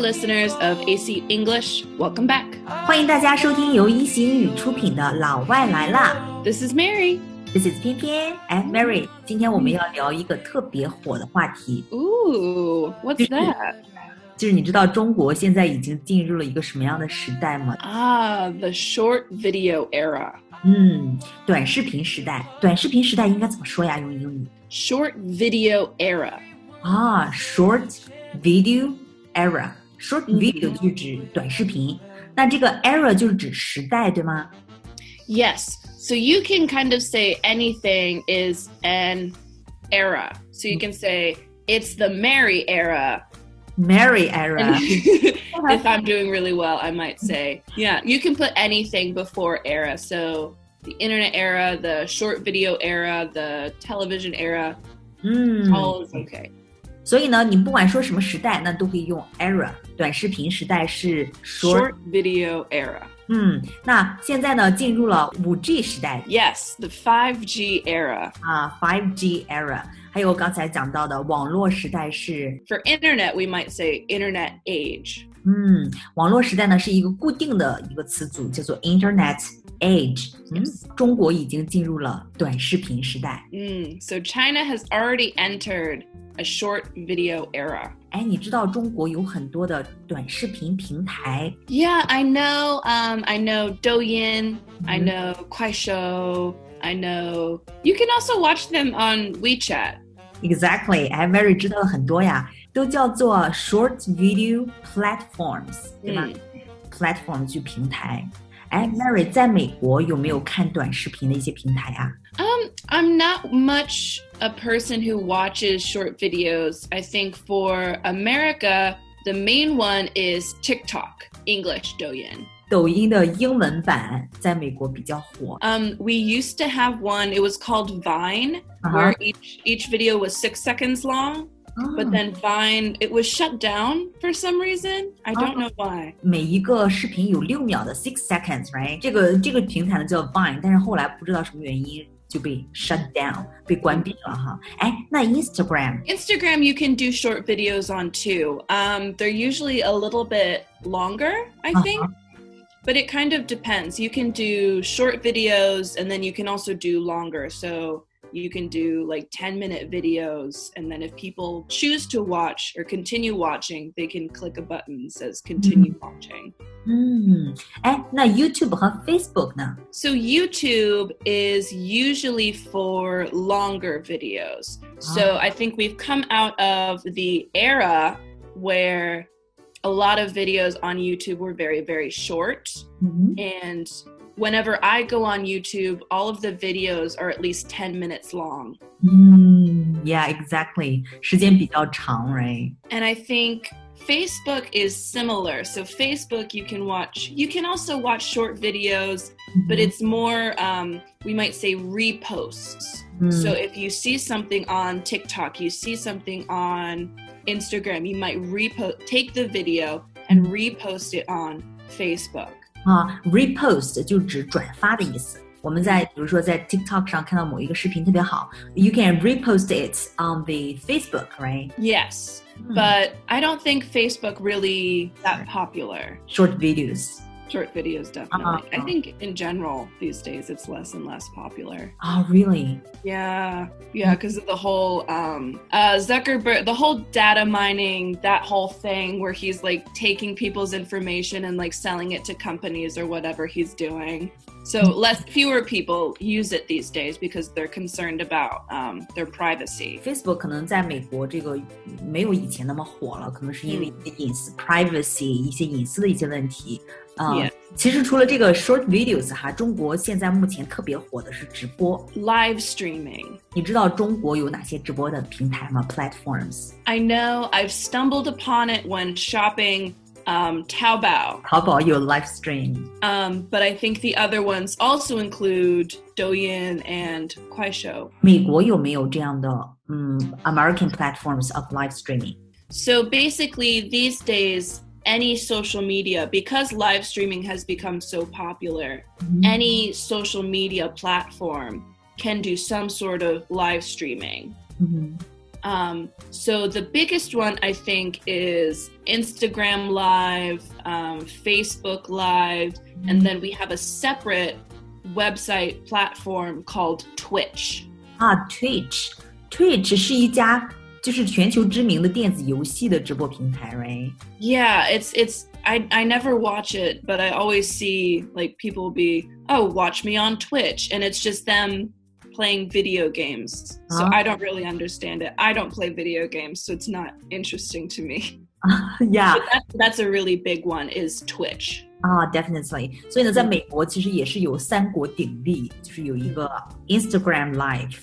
Listeners of AC English. Welcome back. 欢迎大家收听由一席英语出品的《老外来啦》。This is Mary. This is 翩翩 and Ooh, what's that? 就是你知道中国现在已经进入了一个什么样的时代吗？啊、ah,，the short video era。嗯，短视频时代。短视频时代应该怎么说呀？用英语？Short video era。啊，short video era。Ah, short 嗯 video 就是指短视频，那这个 era 就是指时代，对吗？ Yes. So you can kind of say anything is an era. So you can say it's the Mary era. Mary era And if I'm doing really well, I might say, yeah, you can put anything before era. So the internet era, the short video era, the television era, 嗯， all is okay. 所以呢，你不管说什么时代，那都可以用 era。短视频时代是 short， Short video era. 嗯，那现在呢，进入了五 G 时代 Yes, the 5G era. 啊，five G era，还有刚才讲到的网络时代是， For internet, we might say internet age. 嗯，网络时代呢是一个固定的一个词组，叫做 Internet Age。嗯 Yes，中国已经进入了短视频时代。 Mm, so China has already entered a short video era. 哎，你知道中国有很多的短视频平台 Yeah, I know. Um, I know Douyin. I Mhm. know Kuaishou. I know. You can also watch them on WeChat. ，exactly，哎，Mary 知道了很多呀， 都叫做 short video platforms，对吧？嗯 platform 就平台。哎，Mary 在美国有没有看短视频的一些平台啊？ Um, I'm not much a person who watches short videos. I think for America, the main one is TikTok, English Douyin. 抖音的英文版在美国比较火 Um, we used to have one. It was called Vine, Uh-huh. where each each video was six seconds long. But 啊 then Vine, it was shut down for some reason. I don't Oh. know why. 每一个视频有六秒的 six seconds，right？这个这个平台呢叫 Vine，但是后来不知道什么原因就被 shut down，被关闭了哈。哎，那 Instagram Instagram, you can do short videos on too. Um, they're usually a little bit longer, I think. But it kind of depends. You can do short videos and then you can also do longer. So you can do like 10 minute videos. And then if people choose to watch or continue watching, they can click a button that says continue watching. 嗯，哎，那 YouTube 和 Facebook 呢？ So YouTube is usually for longer videos. So I think we've come out of the era where a lot of videos on YouTube were very, very short. 嗯 And whenever I go on YouTube, all of the videos are at least 10 minutes long. 嗯，Yeah，exactly，时间比较长，right？ And I think Facebook is similar. So Facebook, you can watch, you can also watch short videos, but it's more, um, we might say reposts. 嗯 So if you see something on TikTok, you see something on Instagram, you might repost, take the video and repost it on Facebook. 啊，repost 就指转发的意思。我们在比如说在 TikTok 上看到某一个视频特别好，you can repost it on the Facebook，right？ Yes, 嗯 but I don't think Facebook really that popular. short videos Short videos, definitely. I Uh-huh. think in general these days it's less and less popular. 啊、r e a l l y Yeah, yeah, because of the whole um, uh, Zuckerberg, the whole data mining, that whole thing where he's like taking people's information and like selling it to companies or whatever he's doing. So less, fewer people use it these days because they're concerned about um, their privacy. Facebook 可能在美国这个没有以前那么火了，可能是因为一些隐私、privacy 一些隐私的一些问题。 啊、 Yeah. 其实除了这个 short videos 哈，中国现在目前特别火的是直播。 Live streaming. 你知道中国有哪些直播的平台吗？Platforms？ I know I've stumbled upon it when shopping um, Taobao, 淘宝有 live stream。 um, but I think the other ones also include Douyin and Kuaishou. 美国有没有这样的嗯 American platforms of live streaming？ So basically, these days, any social media, because live streaming has become so popular, any social media platform can do some sort of live streaming. 嗯 Um, so the biggest one I think is Instagram Live, um, Facebook Live, and then we have a separate website platform called Twitch. 啊，Twitch，Twitch 是一家 就是全球知名的电子游戏的直播平台，right？ Yeah, it's it's I I never watch it, but I always see like people be, "Oh, watch me on Twitch." And it's just them playing video games. So Ah. I don't really understand it. I don't play video games, so it's not interesting to me. Yeah， But that, that's a really big one is Twitch. 啊，definitely。所以呢，在美国其实也是有三国鼎立，就是有一个 Instagram Live，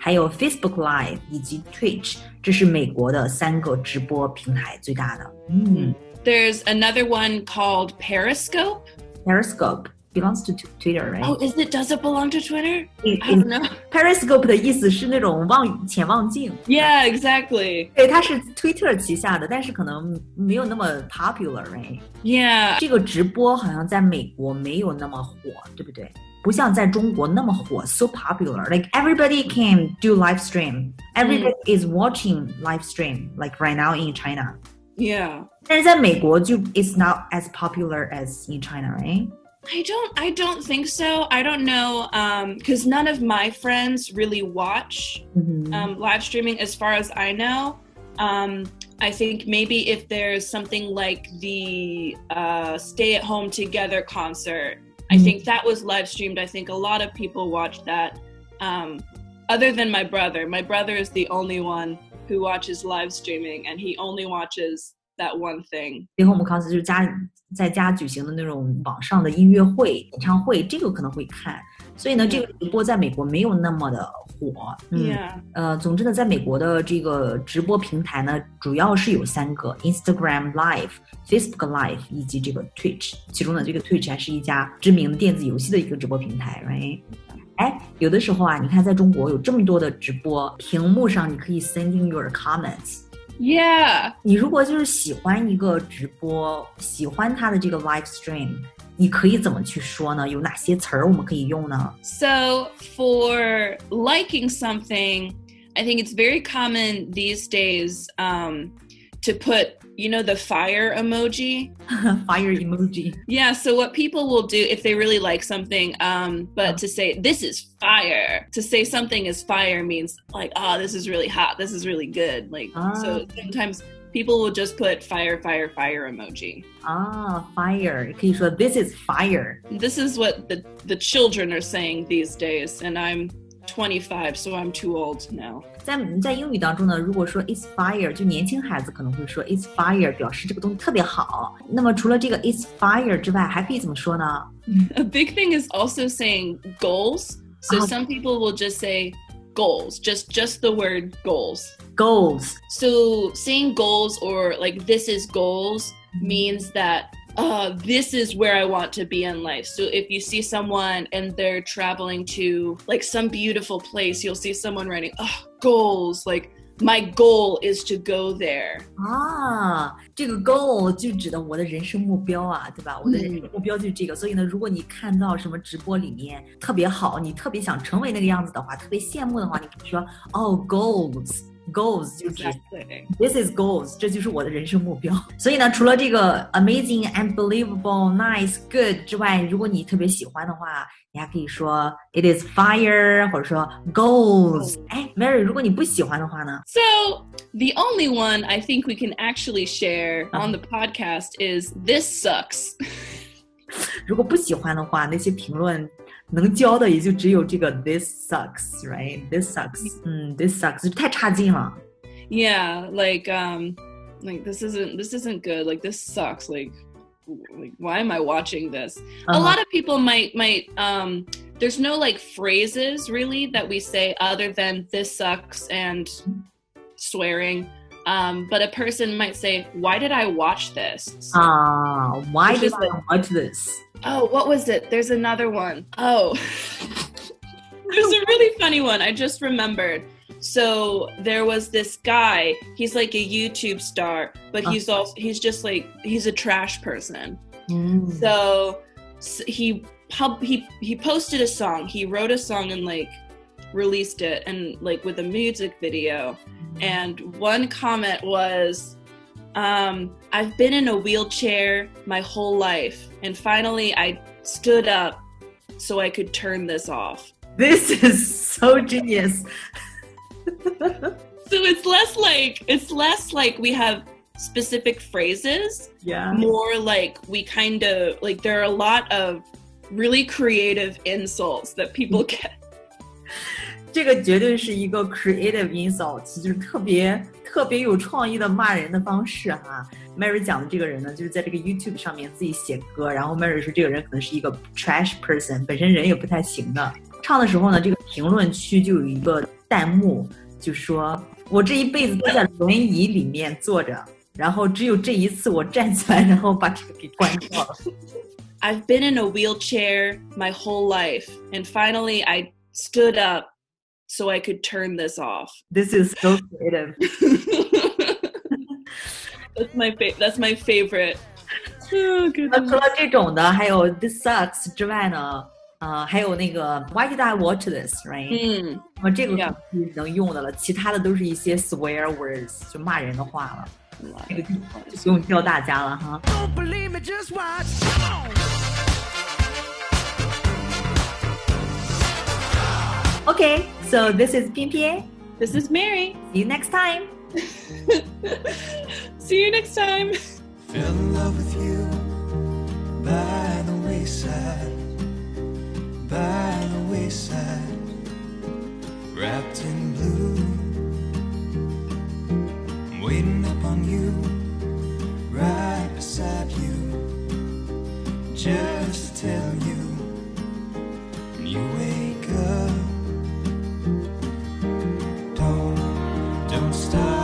还有 Facebook Live 以及 Twitch，这是美国的三个直播平台最大的。嗯 There's another one called Periscope. ，Periscope belongs to Twitter，right？ Oh, is it does it belong to Twitter? In- I don't know. Periscope 的意思是那种望潜望镜， Yeah, exactly. 对，它是 Twitter 旗下的，但是可能没有那么 popular，right？ Yeah. 这个直播好像在美国没有那么火，对不对？ 不像在中国那么火，so popular. Like everybody can do live stream. Everybody is watching live stream. Like right now in China. Yeah. 但是在美国就 it's not as popular as in China, right? I don't I don't think so. I don't know um cuz none of my friends really watch Mhm. um live streaming as far as I know. Um I think maybe if there's something like the uh stay at home together concert, I Mhm. think that was live streamed. I think a lot of people watched that. Um other than my brother. My brother is the only one who watches live streaming and he only watches that one thing. Stay home concert 就是家在家举行的那种网上的音乐会、演唱会，这个可能会看。 所以呢，这个直播在美国没有那么的火。嗯.呃，总之呢，在美国的这个直播平台呢，主要是有三个：Instagram Live、Facebook Live 以及这个 Twitch。其中呢，这个 Twitch 还是一家知名的电子游戏的一个直播平台，right？哎，有的时候啊，你看在中国有这么多的直播，屏幕上你可以 sending your comments。Yeah. 你如果就是喜欢一个直播，喜欢它的这个 live stream，你可以怎么去说呢？有哪些词儿我们可以用呢？ So, for liking something, I think it's very common these days um, to put, you know, the fire emoji. Fire emoji。 Yeah, so what people will do if they really like something, um, but to say, this is fire, to say something is fire means like, oh, this is really hot, this is really good. Like, so Ah. sometimes people will just put fire, fire, fire emoji. 啊，fire 可以说 this is fire。 This is what the, the children are saying these days, and I'm 25, so I'm too old now. 在在英语当中呢，如果说 it's fire，就年轻孩子可能会说 it's fire，表示这个东西特别好。那么除了这个 it's fire 之外，还可以怎么说呢？ A big thing is also saying goals. So Ah. some people will just say goals, just just the word goals. goals So saying goals or like this is goals means that uh, this is where I want to be in life. So if you see someone and they're traveling to like some beautiful place, you'll see someone writing, oh, goals. Like my goal is to go there. 啊，这个 goal 就指的我的人生目标啊，对吧？我的人嗯生目标就是这个。所以呢，如果你看到什么直播里面特别好，你特别想成为那个样子的话，特别羡慕的话，你可以说哦，goals。goals 就指 Exactly. This is goals，这就是我的人生目标。所以呢，除了这个 amazing、unbelievable、nice、good 之外，如果你特别喜欢的话，你还可以说 it is fire，或者说 goals。哎，Mary，如果你不喜欢的话呢？ So the only one I think we can actually share on the podcast is this sucks. 如果不喜欢的话，那些评论 能教的也就只有这个 this sucks，right？This sucks，嗯，this sucks 太差劲了。 yeah, like um like this isn't this isn't good. Like this sucks. Like like why am I watching this? A lot of people might might um there's no like phrases really that we say other than this sucks and swearing. Um, but a person might say, Why did I watch this? Ah, 啊，Why Which did I watch this？Oh, what was it? There's another one. Oh. There's a really funny one. I just remembered. So there was this guy. He's like a YouTube star, but he's uh-huh. also he's just like he's a trash person. 嗯 So s- he pub he he posted a song. He wrote a song and like released it and like with a music video. And one comment was, um, I've been in a wheelchair my whole life, and finally I stood up so I could turn this off. This is so genius. so it's less like it's less like we have specific phrases. Yeah. More like we kind of like there are a lot of really creative insults that people get. 这个绝对是一个 creative insult，就是特别特别有创意的骂人的方式哈。Mary 讲的这个人呢，就是在这个 YouTube 上面自己写歌，然后 Mary 说这个人可能是一个 trash person，本身人也不太行的。唱的时候呢，这个评论区就有一个弹幕，就说我这一辈子都在轮椅里面坐着，然后只有这一次我站起来，然后把这个给关掉了。I've been in a wheelchair my whole life, and finally I stood up so I could turn this off. This is so creative. that's my fa- that's my favorite. Oh, 那除了这种的，还有 this sucks 之外呢，呃，还有那个 Why did I watch this? Right？嗯，那么这个是能用的了，其他的都是一些 swear words，就骂人的话了。这个就不用教大家了哈。 Okay, so this is Pian This is Mary. See you next time. See you next time. Fell in love with you stop